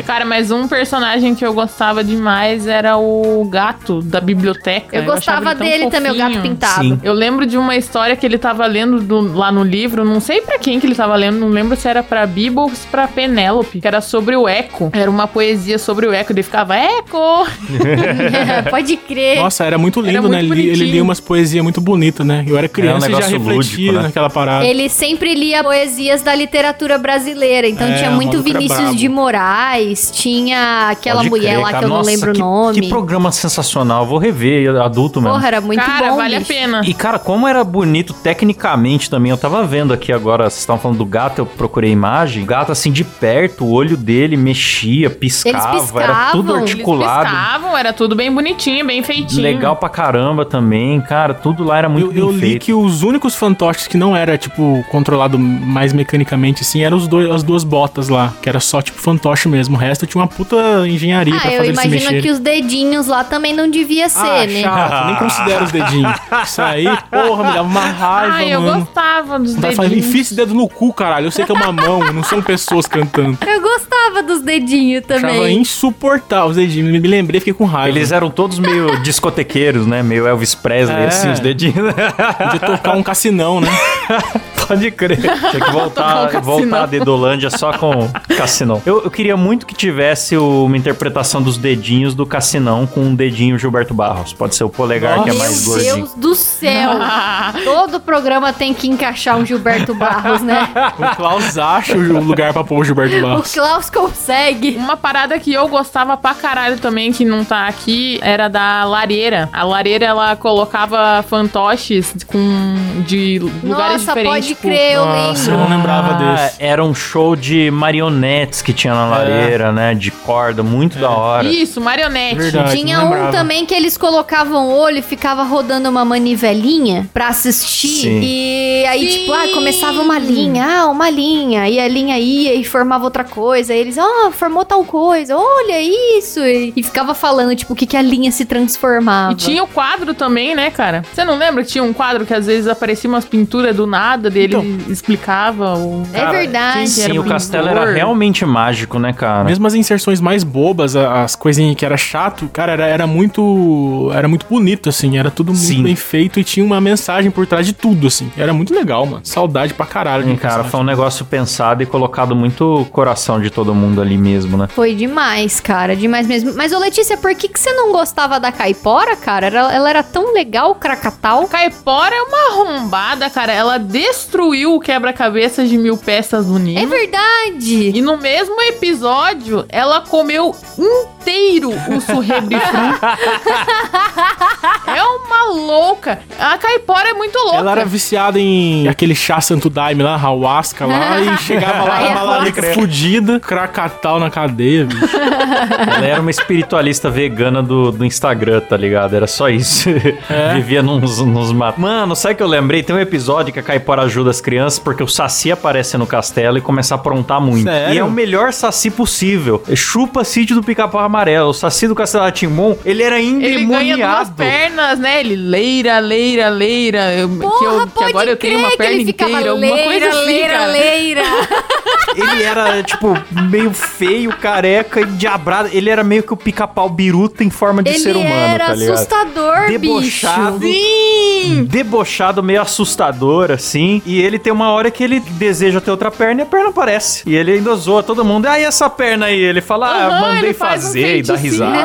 Cara, mas um personagem que eu gostava demais era o gato da biblioteca. Eu gostava dele também, o gato fofinho. pintado. Sim. Eu lembro de uma história que ele tava lendo do- lá no livro, não sei pra quem que ele tava lendo, não lembro se era pra Biba ou se pra Penélope, que era sobre o eco. Era uma poesia sobre o eco, ele ficava eco. pode crer. Nossa, era muito lindo, Era muito né? Ele, ele lia umas poesias muito bonitas, né? Eu era criança e já negócio refletia lúdico, né? naquela parada. Ele sempre lia poesias da literatura brasileira. Então É, tinha muito Vinícius brabo. de Moraes, tinha aquela Pode mulher crer, lá cara. que eu não Nossa, lembro que, o nome. Que programa sensacional. Vou rever adulto mesmo. Porra, era muito Cara, bom. vale a bicho. pena. E, cara, como era bonito tecnicamente também. Eu tava vendo aqui agora, vocês estavam falando do gato, eu procurei imagem. O gato, assim, de perto, o olho dele mexia, piscava, era tudo piscavam, articulado. Eles piscavam, era tudo bem bonitinho, bem feitinho. Legal pra caramba também, cara. Tudo lá era muito Eu, bem eu li feito. que os únicos fantoches que não era, tipo, controlado mais mecanicamente, assim, eram os dois, as duas botas lá, que era só, tipo, fantoche mesmo. O resto tinha uma puta engenharia Ah, pra eu fazer se imagino que os dedinhos lá também não devia ser, ah, né? chato, nem considero os dedinhos. Isso aí, porra, me dava uma raiva, Ai, eu mano. gostava dos dedinhos. enfia esse dedo no cu, caralho. Eu sei que é uma mão, não são pessoas cantando. Eu gostava dos dedinhos Achava também. insuportável os dedinhos. Me lembrei, fiquei com raiva. Eles eram todos meio discotequeiros, né? Meio Elvis Presley, É. assim, os dedinhos. Podia tocar um cassinão, né? Pode crer. Tinha que Tocar um voltar, voltar a Dedolândia só com Cassinão. Eu, eu queria muito que tivesse o- uma interpretação dos dedinhos do Cassinão com um dedinho Gilberto Barros. Pode ser o polegar que é Meu mais gordinho. Deus do céu. Todo programa tem que encaixar um Gilberto Barros, né? O Klaus acha o lugar pra pôr o Gilberto O Barros. Klaus consegue. Uma parada que eu gostava pra caralho também, que não tá aqui, era da lareira. A lareira, ela colocava fantoches com, de lugares Nossa, diferentes. Tipo, crer, eu Nossa, lembro. eu não lembrava Ah, desse. Era um show de marionetes que tinha na lareira, né? De corda, muito da hora. Isso, marionete. Verdade. Tinha não um lembrava. também que eles colocavam o olho e ficava rodando uma manivelinha pra assistir. Sim. E aí, Sim. tipo, ah, começava uma linha, ah, uma linha. E a linha ia e formava outra coisa. Aí eles, ah, formou tal coisa, olha isso. E, e ficava falando, tipo, o que, que a linha se transformava. E tinha o quadro também, né, cara? Você não lembra que tinha um quadro que às vezes aparecia umas pinturas do nada dele Então. explicava o. É verdade. quem que era Sim, o pintor. castelo era realmente mágico, né, cara? Mesmo as inserções mais bobas, as coisinhas que era chato, cara, era, era muito. Era muito bonito, assim. Era tudo muito Sim. bem feito e tinha uma mensagem por trás de tudo, assim. Era muito legal, mano. Saudade pra caralho. Sim, cara, foi um negócio pensado e colocado muito coração de todo mundo ali mesmo, né? Foi demais, cara, demais mesmo. Mas, ô Letícia, por que, que você não gostava da Caipora, cara? Era- ela era tão legal, Krakatau. Caipora é uma arrombada, cara. Ela destruiu o quebra-cabeças de mil peças do Nino. É verdade. E no mesmo episódio, ela comeu inteiro o surrebrifru. é uma louca. A caipora é muito louca. Ela era viciada em aquele chá santo daime lá, ayahuasca lá, e chegava lá, tava lá Ayahuasca. fudida, cracatal na cadeia, bicho. Ela era uma espiritualista vegana do, do Instagram, tá ligado? Era só isso. É? Vivia nos, nos matos. Mano, sabe o que eu lembrei? Tem um episódio que a Caipora ajuda as crianças porque o Saci aparece no castelo e começa a aprontar muito. Sério? E é o melhor Saci possível. Chupa sítio do pica-pau amarelo. O Saci do Castelo Rá-Tim-Bum, ele era Ele ganha duas endemoniado. pernas, né? Ele leira, leira, leira. Eu- que, Porra, eu, que agora eu tenho uma perna inteira, alguma leira, coisa assim, leira, cara. leira. Ele era, tipo, meio feio, careca e diabrado. Ele era meio que o pica-pau biruta em forma de Ele ser humano, era tá ligado? assustador, Debochado. bicho. Sim! debochado, meio assustador, assim. E ele tem uma hora que ele deseja ter outra perna e a perna aparece. E ele ainda zoa todo mundo. Ah, e essa perna aí? Ele fala, ah, Aham, mandei ele faz um fazer e dá risada.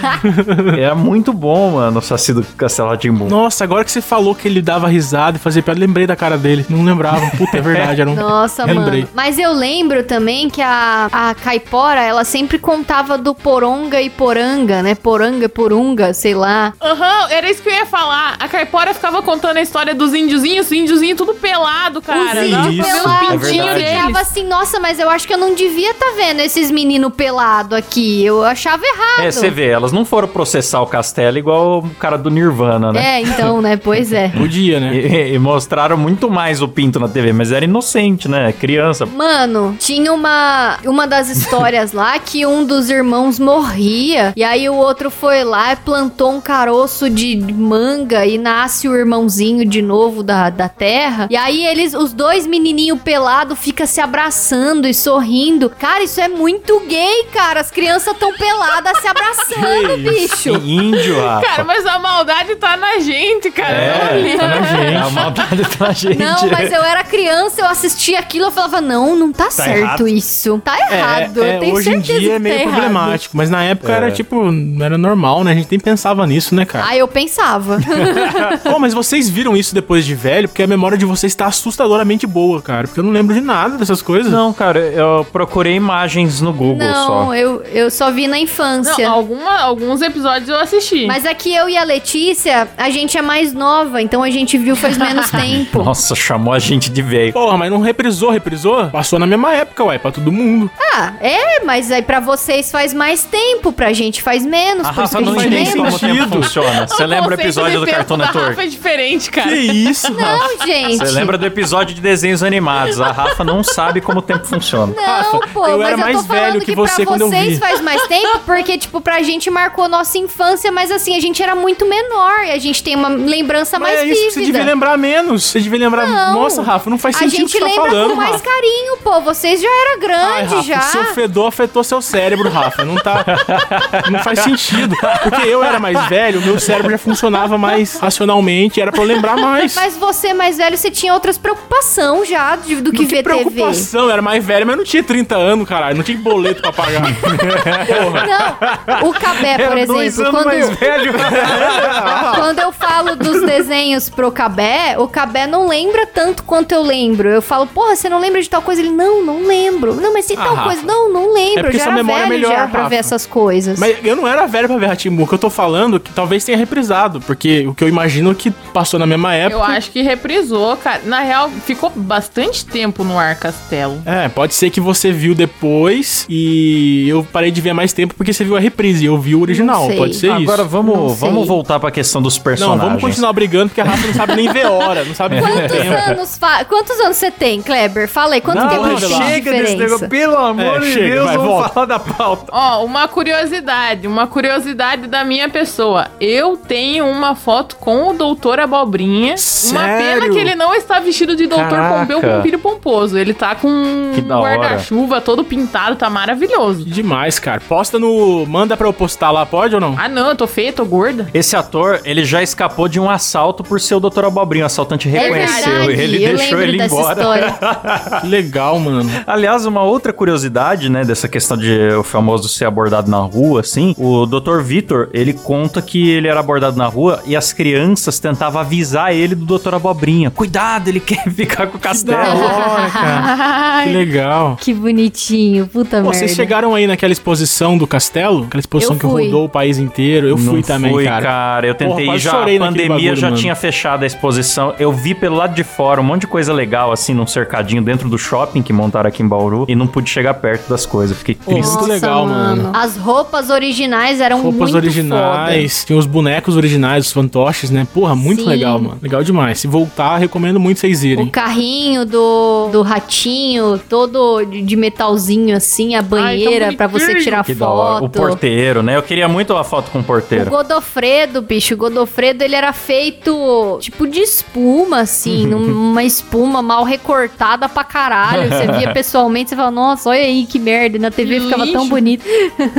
é muito bom, mano, o Saci do Castelo Rá-Tim-Bum. Nossa, agora que você falou que ele dava risada e fazia piada, lembrei da cara dele. Não lembrava. Puta, é verdade. Era um... Nossa, Lembrei. mano. Mas eu lembro também que a, a Caipora, ela sempre contava do Poronga e Poranga, né? Poranga e Porunga, sei lá. Aham, era isso que eu ia falar. A caipora ficava contando a história dos índiozinhos, os índiozinhos tudo pelado, cara. Os índios ver os pelados. É ficava deles. assim, nossa, mas eu acho que eu não devia estar vendo esses meninos pelados aqui. Eu achava errado. É, você vê, elas não foram processar o castelo igual o cara do Nirvana, né? É, então, né? Pois é. Podia, né? E, e mostraram muito mais o pinto na TV, mas era inocente, né? Criança. Mano, tinha uma, uma das histórias lá que um dos irmãos morria. E aí o outro foi lá e plantou um caroço de manga e nasce o irmãozinho de novo da, da terra. E aí eles, os dois menininhos pelados, ficam se abraçando e sorrindo. Cara, isso é muito gay, cara. As crianças tão peladas se abraçando, bicho. Índio, Rafa. Cara, mas a maldade tá na gente, cara. É, tá na gente. A maldade tá na gente. Não, mas eu era criança, eu assistia aquilo, eu falava, não, não tá, certo errado. isso. Tá errado, É, é, eu tenho hoje em certeza dia é que meio tá errado. problemático, mas na época É. era tipo, era normal, né? A gente nem pensava nisso, né, cara? Ah, eu pensava. Pô, mas vocês viram isso depois de velho? Porque a memória de vocês tá assustadoramente boa, cara. Porque eu não lembro de nada dessas coisas. Não, cara, eu procurei imagens no Google Não, só. eu, eu só vi na infância. Não, alguma, alguns episódios eu assisti. Mas aqui eu e a Letícia, a gente é mais nova, então a gente viu faz menos tempo. Nossa, chamou a gente de velho. Porra, mas não reprisou, reprisou? Passou na mesma época, ué, pra todo mundo. Ah, é, mas aí pra vocês faz mais tempo, pra gente faz menos, A por isso Rafa a não entende como o tempo sentido. funciona. Você lembra o episódio do Cartoon da Network? Rafa é diferente, cara. Que isso, Rafa? Não, gente. Você lembra do episódio de desenhos animados. A Rafa não sabe como o tempo funciona. Não, Rafa, pô, eu mas era eu mais tô falando velho que, que você pra quando eu vocês vi. faz mais tempo, porque, tipo, pra gente marcou nossa infância, mas assim, a gente era muito menor e a gente tem uma lembrança Mas mais é isso, você devia vívida. lembrar menos. Você devia lembrar. Não. Nossa, Rafa, não faz A sentido o gente que você tá lembra falando, com mais Rafa. carinho, pô. Vocês já era Ai, grande, Rafa, já. seu fedor afetou seu cérebro, Rafa. Não tá. não faz sentido. Porque eu era mais velho, meu cérebro já funcionava mais racionalmente, era pra eu lembrar mais. Mas você mais velho, você tinha outras preocupações já de- do que, que ver TV. preocupação, eu era mais velho, mas eu não tinha 30 anos, caralho. Não tinha boleto pra pagar. Porra. Não, o Cabé, por Era dois exemplo, anos quando, mais velho. quando eu falo dos desenhos pro Cabé, o Cabé não lembra tanto quanto eu lembro. Eu falo, porra, você não lembra de tal coisa? Ele, não, não lembro. Não, mas se Ah, tal Rafa. coisa? Não, não lembro. É porque eu já era memória é velho melhor, já pra ver essas coisas. Mas eu não era velho pra ver Ratimbu. O que eu tô falando é que talvez tenha reprisado. Porque o que eu imagino que passou na mesma época. Eu acho que reprisou, cara. Na real, ficou bastante tempo no ar Castelo. É, pode ser que você viu depois e eu parei de ver mais tempo porque você viu a reprise e eu vi o original. Não sei. Pode ser isso. Agora Não vamos, vamos voltar pra questão dos Não, personagens. vamos continuar brigando porque a Rafa não sabe nem ver hora, não sabe ver Quantos tempo. anos fa... Quantos anos você tem, Kleber? Fala aí, quanto Não, tempo chega desse negócio. Pelo amor É, de chega, Deus, vai, vamos volta. falar da pauta. Ó, uma curiosidade, uma curiosidade da minha pessoa. Eu tenho uma foto com o doutor Abobrinha. Uma Sério? pena que ele não está vestido de doutor Caraca. Pompeu Pompiro Pomposo. Ele tá com Que um guarda-chuva todo pintado, tá maravilhoso. Demais, cara. Posta no. Manda pra eu postar lá, pode ou não? Ah, não, eu tô feia, tô gorda. Esse ator, ele já escapou de um assalto por ser o Dr. Abobrinho. O assaltante reconheceu É verdade, ele eu deixou ele embora. história. Que legal, mano. Aliás, uma outra curiosidade, né, dessa questão de o famoso ser abordado na rua, assim, o Dr. Vitor, ele conta que ele era abordado na rua e as crianças tentavam avisar ele do Dr. Abobrinha. Cuidado, ele quer ficar com o castelo. hora, cara. Que legal. Que bonitinho, puta Pô, merda. vocês chegaram aí naquela exposição do castelo? Aquela exposição que fui. rodou o país inteiro. Eu fui Não também, fui, cara. Eu tentei Porra, já. chorei A pandemia bagulho, já mano. tinha fechado a exposição. Eu vi pelo lado de fora um monte de coisa legal, assim, num cercadinho dentro do shopping que montaram aqui em Bauru. E não pude chegar perto das coisas. Fiquei triste. muito legal, mano. As roupas originais eram Roupas muito originais, tinha os bonecos originais, os fantoches, né? Porra, muito Sim. legal, mano. Legal demais. Se voltar, recomendo muito vocês irem. O carrinho do, do ratinho, todo de, metalzinho assim, a banheira pra você bonitinho. tirar Que foto. O porteiro, né? Eu queria muito uma foto com o O porteiro. Godofredo, bicho, o Godofredo ele era feito tipo de espuma, assim, numa espuma mal recortada pra caralho. Você via pessoalmente, você fala, nossa, olha aí que merda. E na TV Que ficava tão lixo. bonito.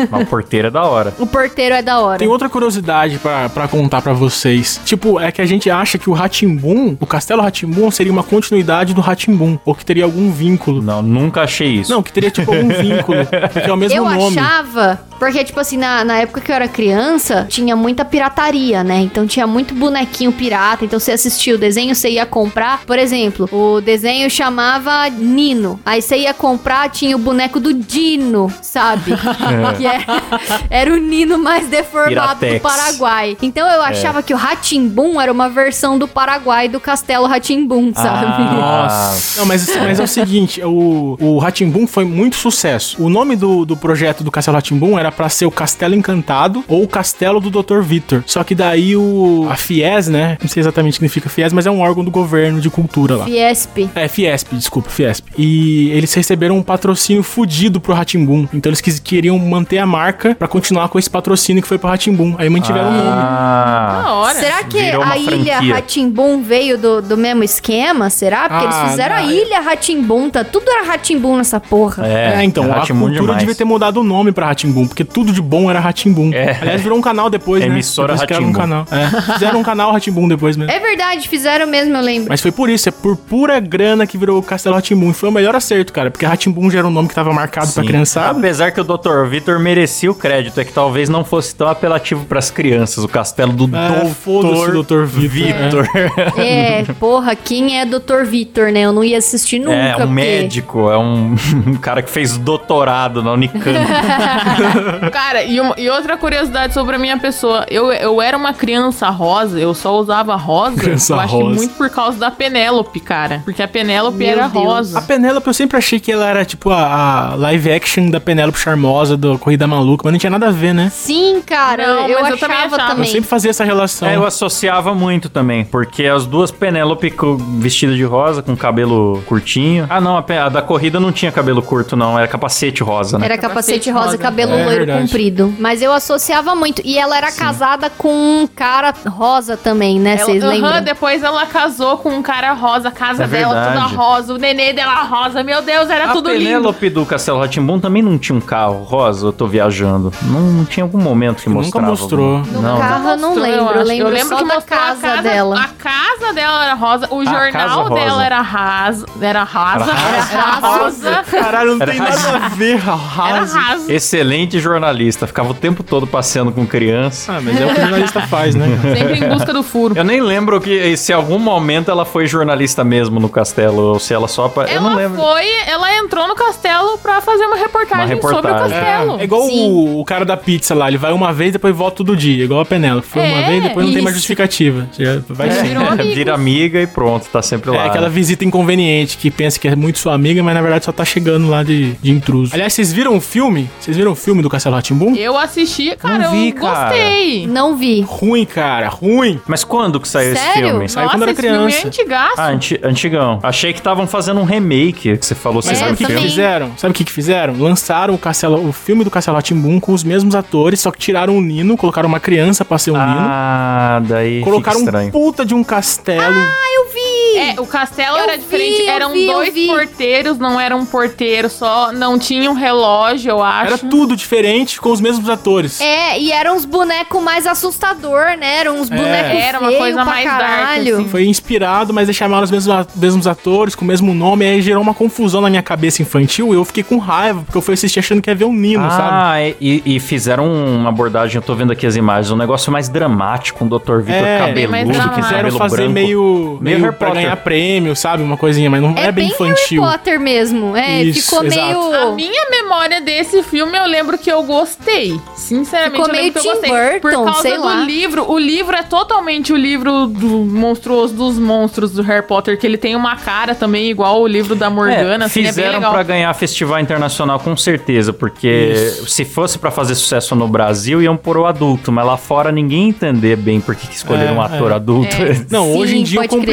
Mas o porteiro é da hora. O porteiro é da hora. Tem outra curiosidade pra, pra contar pra vocês. Tipo, é que a gente acha que o Ratimbum, o Castelo Ratimbum, seria uma continuidade do Ratimbum. Ou que teria algum vínculo. Não, nunca achei isso. Não, que teria tipo algum vínculo. Porque é o mesmo eu nome. achava, porque, tipo assim, na, na época que eu era criança, tinha muita pirataria, né? Então tinha muito bonequinho pirata. Então você assistia o desenho, você ia comprar. Por exemplo, o desenho chamava Nino. Aí você ia comprar, tinha o boneco do Dino, sabe? que é- era o Nino mais deformado do Piratex. Paraguai. Então eu achava que o Ratimbum era uma versão do Paraguai do Castelo Ratimbum, sabe? Ah, Nossa. Não, mas, mas é o seguinte, o, o Ratimbum foi muito sucesso. O nome do, do projeto do Castelo Ratimbum era pra ser o Castelo Encantado ou o Castelo do Dr. Vitor. Só que daí o a Fies, né? Não sei exatamente o que significa Fies, mas é um órgão do governo de cultura lá. Fiesp. É, Fiesp, desculpa, Fiesp. E eles receberam um patrocínio fudido pro Ratimbum. Então eles queriam manter a marca pra continuar com esse patrocínio que foi pro Ratimbum. Aí mantiveram o nome. Ah, hora. Será que a ilha. Ratimbum veio do, do mesmo esquema? Será? Porque eles Ah, fizeram a não. ilha Ratimbum, tá? Tudo era Ratimbum nessa porra. É, então, a Rá-Tim-Bum cultura demais. devia ter mudado o nome pra Ratimbum, porque tudo de bom era Ratimbum. É. Aliás, virou um canal depois, né? Emissora criaram um canal. É. Fizeram um canal Ratimbum depois mesmo. É verdade, fizeram mesmo, eu lembro. Mas foi por isso, é por pura grana que virou o Castelo Ratimbum. Foi o melhor acerto, cara, porque Ratimbum já era um nome que tava marcado pra sim. criançada. Apesar que o Dr. Vitor merecia o crédito, é que talvez não fosse tão apelativo pras crianças, o castelo do É, Dr. Vitor. Vitor. É, porra, quem é Dr. Vitor, né? Eu não ia assistir nunca. É, um porque- médico, é um, um cara que fez doutorado na Unicamp. Cara, e, uma- e outra curiosidade sobre a minha pessoa. Eu, eu era uma criança rosa, eu só usava rosa. Criança eu acho rosa. que muito por causa da Penélope, cara. Porque a Penélope Meu era Deus. rosa. A Penélope, eu sempre achei que ela era tipo a, a live action da Penélope Charmosa do Corrida Maluca, mas não tinha nada a ver, né? Sim, cara, Não, eu, mas eu também achava também. Eu sempre fazia essa relação. É, eu associava muito também, porque as duas Penélope co- vestida de rosa, com cabelo curtinho. Ah, não, a, a da corrida não tinha cabelo curto, não, era capacete rosa, né? Era capacete Capacete rosa, rosa. cabelo É, loiro verdade. comprido. Mas eu associava muito. E ela era casada com um cara rosa também, né? Vocês lembram? depois ela casou com um cara rosa, a casa É dela toda verdade. rosa, o nenê dela rosa, meu Deus, era A tudo lindo. Penélope do Castelo Ratimbum também não tinha um carro rosa, eu tô viajando. Não, não tinha algum momento que Nunca mostrava. mostrou. algum- No Não, carro eu não Mostrou, lembro. Eu lembro, só da mostrou a casa, dela. A casa dela era rosa, o casa jornal rosa. dela era rasa. Era rasa. Era Era rosa. Caralho, não Era tem nada a ver, rasa. Excelente jornalista, ficava o tempo todo passeando com criança. Ah, mas é o que o jornalista faz, né? Sempre em busca do furo. Eu nem lembro que se em algum momento ela foi jornalista mesmo no castelo, ou se ela só. apa- Eu não Ela lembro. foi, ela entrou no castelo pra fazer uma reportagem, Uma sobre o reportagem. castelo. É igual Sim. o, o cara da pizza lá, ele vai uma vez, depois volta todo dia. Igual a Penélope. Foi uma É, vez, depois não tem mais justificativa. Já vai É, sim. Vira amiga e pronto, tá sempre É lá. aquela visita inconveniente que pensa que é muito sua amiga, mas na verdade só tá chegando lá de, de intruso. Aliás, vocês viram o filme? Vocês viram o filme do Castelo Ratimbum? Eu assisti, cara, Não vi, eu cara. gostei. Não vi. Ruim, cara, ruim. Mas quando que saiu esse Sério? filme? Saiu quando era esse filme criança. é antigaço. Ah, anti- antigão. Achei que estavam fazendo um remake, que você falou, você É, sabe o que, que fizeram? Sabe o que, que fizeram? Lançaram o, Castelo, o filme do Castelo Ratimbum com os mesmos atores, só que tiraram o Nino, colocaram uma criança pra ser um Nino. Ah, daí Colocaram fica um puta de um castelo. É, o castelo Eu era vi, diferente. Eram vi, dois porteiros, não era um porteiro só. Não tinha um relógio, eu acho. Era tudo diferente com os mesmos atores. É, e eram uns bonecos mais assustador, né? Eram uns bonecos Era uma coisa mais dark, caralho. assim. Foi inspirado, mas eles chamaram os mesmos, mesmos atores, com o mesmo nome, aí gerou uma confusão na minha cabeça infantil e eu fiquei com raiva, porque eu fui assistir achando que ia ver um Nino, sabe? Ah, e, e fizeram uma abordagem, eu tô vendo aqui as imagens, um negócio mais dramático, um Dr. Vitor É, cabeludo, Quiseram cabelo fazer branco. meio, meio, pra Potter. ganhar prêmio, sabe? Uma coisinha, mas não é, É bem bem infantil. Harry Potter mesmo. É, Isso, ficou exato. meio... A minha memória desse filme, eu lembro que eu gostei. Sinceramente, Ficou eu meio lembro que eu Tim gostei. Por Burton, causa sei do lá. livro. O livro é totalmente o livro do monstruoso dos monstros do Harry Potter, que ele tem uma cara também igual o livro da Morgana, É, assim, é fizeram legal. pra ganhar festival internacional com certeza, porque se fosse pra fazer sucesso no Brasil, iam pôr o adulto, mas lá fora ninguém entender bem por que que escolheram É, um ator é. adulto. Não, Sim, hoje em dia eu crer.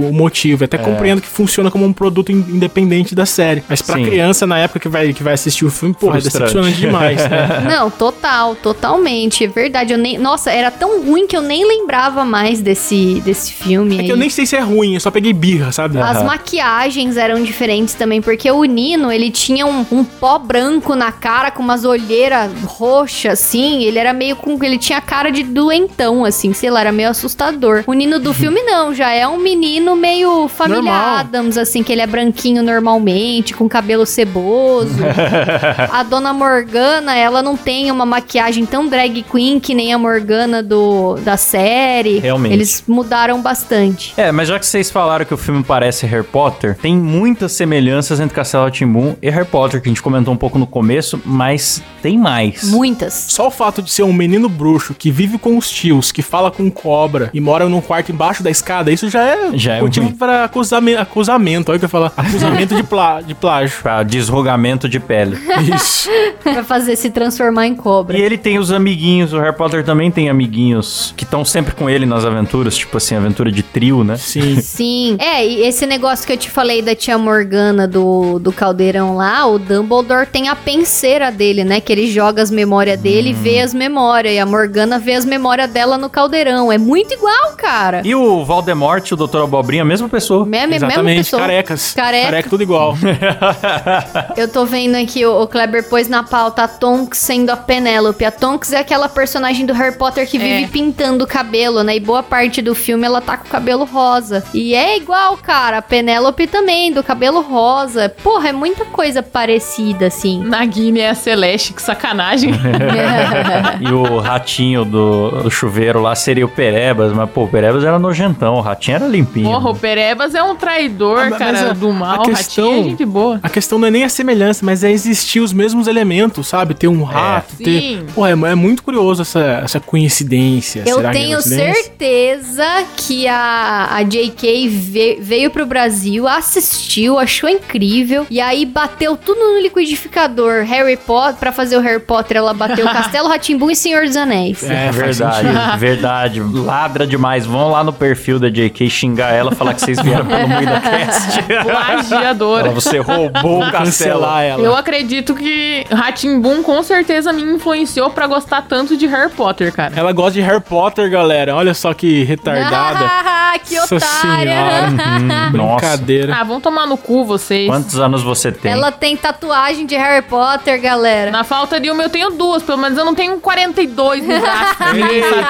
O motivo, até compreendo que funciona como um produto in- independente da série. Mas pra Sim. criança, na época que vai, que vai assistir o filme, porra, é Frustrante. decepcionante demais. né? Não, total, totalmente. É verdade. Eu nem, nossa, era tão ruim que eu nem lembrava mais desse, desse filme. É aí. que eu nem sei se é ruim, eu só peguei birra, sabe? As maquiagens eram diferentes também, porque o Nino, ele tinha um, um pó branco na cara, com umas olheiras roxas, assim. Ele era meio com. Ele tinha cara de doentão, assim, sei lá, era meio assustador. O Nino do filme, não, já é um menino meio família Normal. Adams, assim, que ele é branquinho normalmente, com cabelo ceboso. a dona Morgana, ela não tem uma maquiagem tão drag queen que nem a Morgana do, da série. Realmente. Eles mudaram bastante. É, mas já que vocês falaram que o filme parece Harry Potter, tem muitas semelhanças entre Castelo Rá-Tim-Bum e Harry Potter, que a gente comentou um pouco no começo, mas tem mais. Muitas. Só o fato de ser um menino bruxo que vive com os tios, que fala com cobra e mora num quarto embaixo da escada, isso já é, Já é motivo ruim. para acusamento, acusamento, olha o que eu ia falar, acusamento de, plá, de plágio. Pra desrugamento de pele. Isso. Pra fazer se transformar em cobra. E ele tem os amiguinhos, o Harry Potter também tem amiguinhos que estão sempre com ele nas aventuras, tipo assim, aventura de trio, né? Sim. Sim. É, e esse negócio que eu te falei da tia Morgana do, do caldeirão lá, o Dumbledore tem a penseira dele, né? Que ele joga as memórias dele e vê as memórias. E a Morgana vê as memórias dela no caldeirão. É muito igual, cara. E o Voldemort o Dr. Abobrinha, a mesma pessoa. Me- me- mesma Exatamente, pessoa. carecas. Careca. Careca tudo igual. Eu tô vendo aqui, o, o Kleber pôs na pauta a Tonks sendo a Penélope. A Tonks é aquela personagem do Harry Potter que vive É. pintando o cabelo, né? E boa parte do filme ela tá com o cabelo rosa. E é igual, cara. A Penélope também, do cabelo rosa. Porra, é muita coisa parecida, assim. Nagini é a Celeste, que sacanagem. E o ratinho do, do chuveiro lá seria o Perebas, mas pô, o Perebas era nojentão, o ratinho era limpinho. Porra, o Perebas é um traidor, Ah, cara, a- do mal. a questão- Ratinho é gente boa. A questão não é nem a semelhança, mas é existir os mesmos elementos, sabe? Ter um rato, Sim. ter. Pô, é, é muito curioso essa, essa coincidência. Eu Será que é tenho coincidência? certeza que a, a JK ve- veio pro Brasil, assistiu, achou incrível, e aí bateu tudo no liquidificador. Harry Potter, pra fazer o Harry Potter, ela bateu Castelo Ratimbum e Senhor dos Anéis. É, verdade, verdade. Ladra demais. Vão lá no perfil da JK xingar ela, falar que vocês vieram pelo Moída Cast. Plagiadora. Fala, Você roubou o castelo. Cancelar ela. Eu acredito que Ratimbun com certeza me influenciou pra gostar tanto de Harry Potter, cara. Ela gosta de Harry Potter, galera. Olha só que retardada. Ah, que Nossa otária! Nossa. Brincadeira. Ah, vão tomar no cu vocês. Quantos anos você tem? Ela tem tatuagem de Harry Potter, galera. Na falta de uma eu tenho duas, pelo menos eu não tenho um 42 no braço.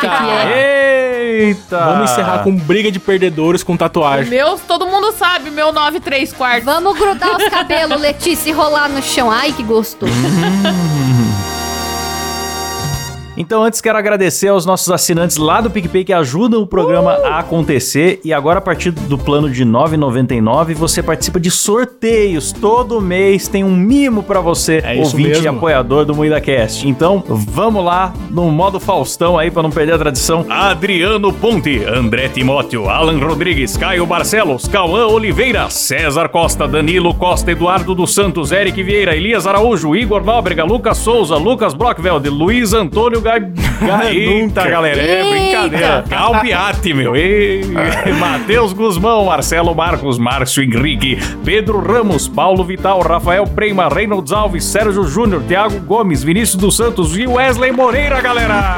Que é. Eita! Vamos encerrar com briga de perdedores com tatuagem. meu, todo mundo sabe, meu 9 3 quartos. Vamos grudar os cabelos, Letícia, e rolar no chão. Ai, que gostoso. Então, antes quero agradecer aos nossos assinantes lá do PicPay que ajudam o programa a acontecer. E agora, a partir do plano de R$ 9,99, você participa de sorteios. Todo mês tem um mimo pra você, É ouvinte e apoiador do MoídaCast. Então, vamos lá no modo Faustão aí, pra não perder a tradição. Adriano Ponte, André Timóteo, Alan Rodrigues, Caio Barcelos, Cauã Oliveira, César Costa, Danilo Costa, Eduardo dos Santos, Eric Vieira, Elias Araújo, Igor Nóbrega, Lucas Souza, Lucas Brockveld, Luiz Antônio Gai... Eita, galera, é brincadeira. Galpiati, meu. Ei. Matheus Guzmão, Marcelo Marcos, Márcio Henrique, Pedro Ramos, Paulo Vital, Rafael Prema, Reynolds Alves, Sérgio Júnior, Thiago Gomes, Vinícius dos Santos e Wesley Moreira, galera.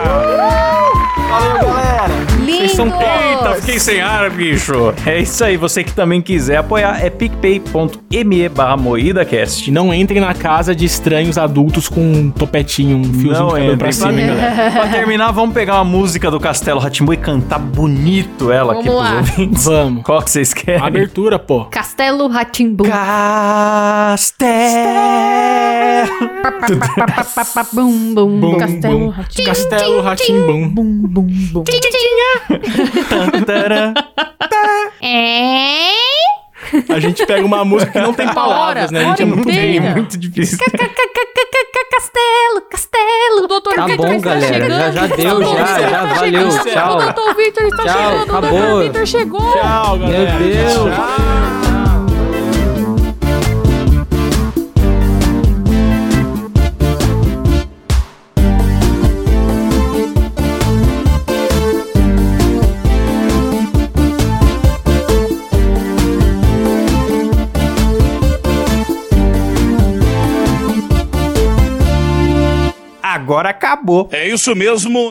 Lindo! são- Eita, fiquei sem ar, bicho. É isso aí, você que também quiser apoiar é picpay.me barra moídacast. Não entrem na casa de estranhos adultos com um topetinho, um fiozinho Não de cabelo pra entrem. cima, hein, galera. pra terminar, vamos pegar uma música do Castelo Ratimbu e cantar bonito ela aqui Vamos pros lá. ouvintes. Vamos. Qual que vocês querem? Abertura, pô. Castelo Ratimbum. Castelo. Castelo bum. Ratim. Castelo Ratimbum. Bum, bum, bum. É? A gente pega uma música que não tem palavras, né? A gente é muito bom. Muito difícil. Castelo, castelo. O doutor Tá Victor bom, está galera. chegando. Já, já deu, O já, já. está Valeu. chegando. O Tchau. doutor Victor está Tchau, chegando. O doutor Victor chegou. Tchau, galera. Deus. Tchau. Agora acabou. É isso mesmo.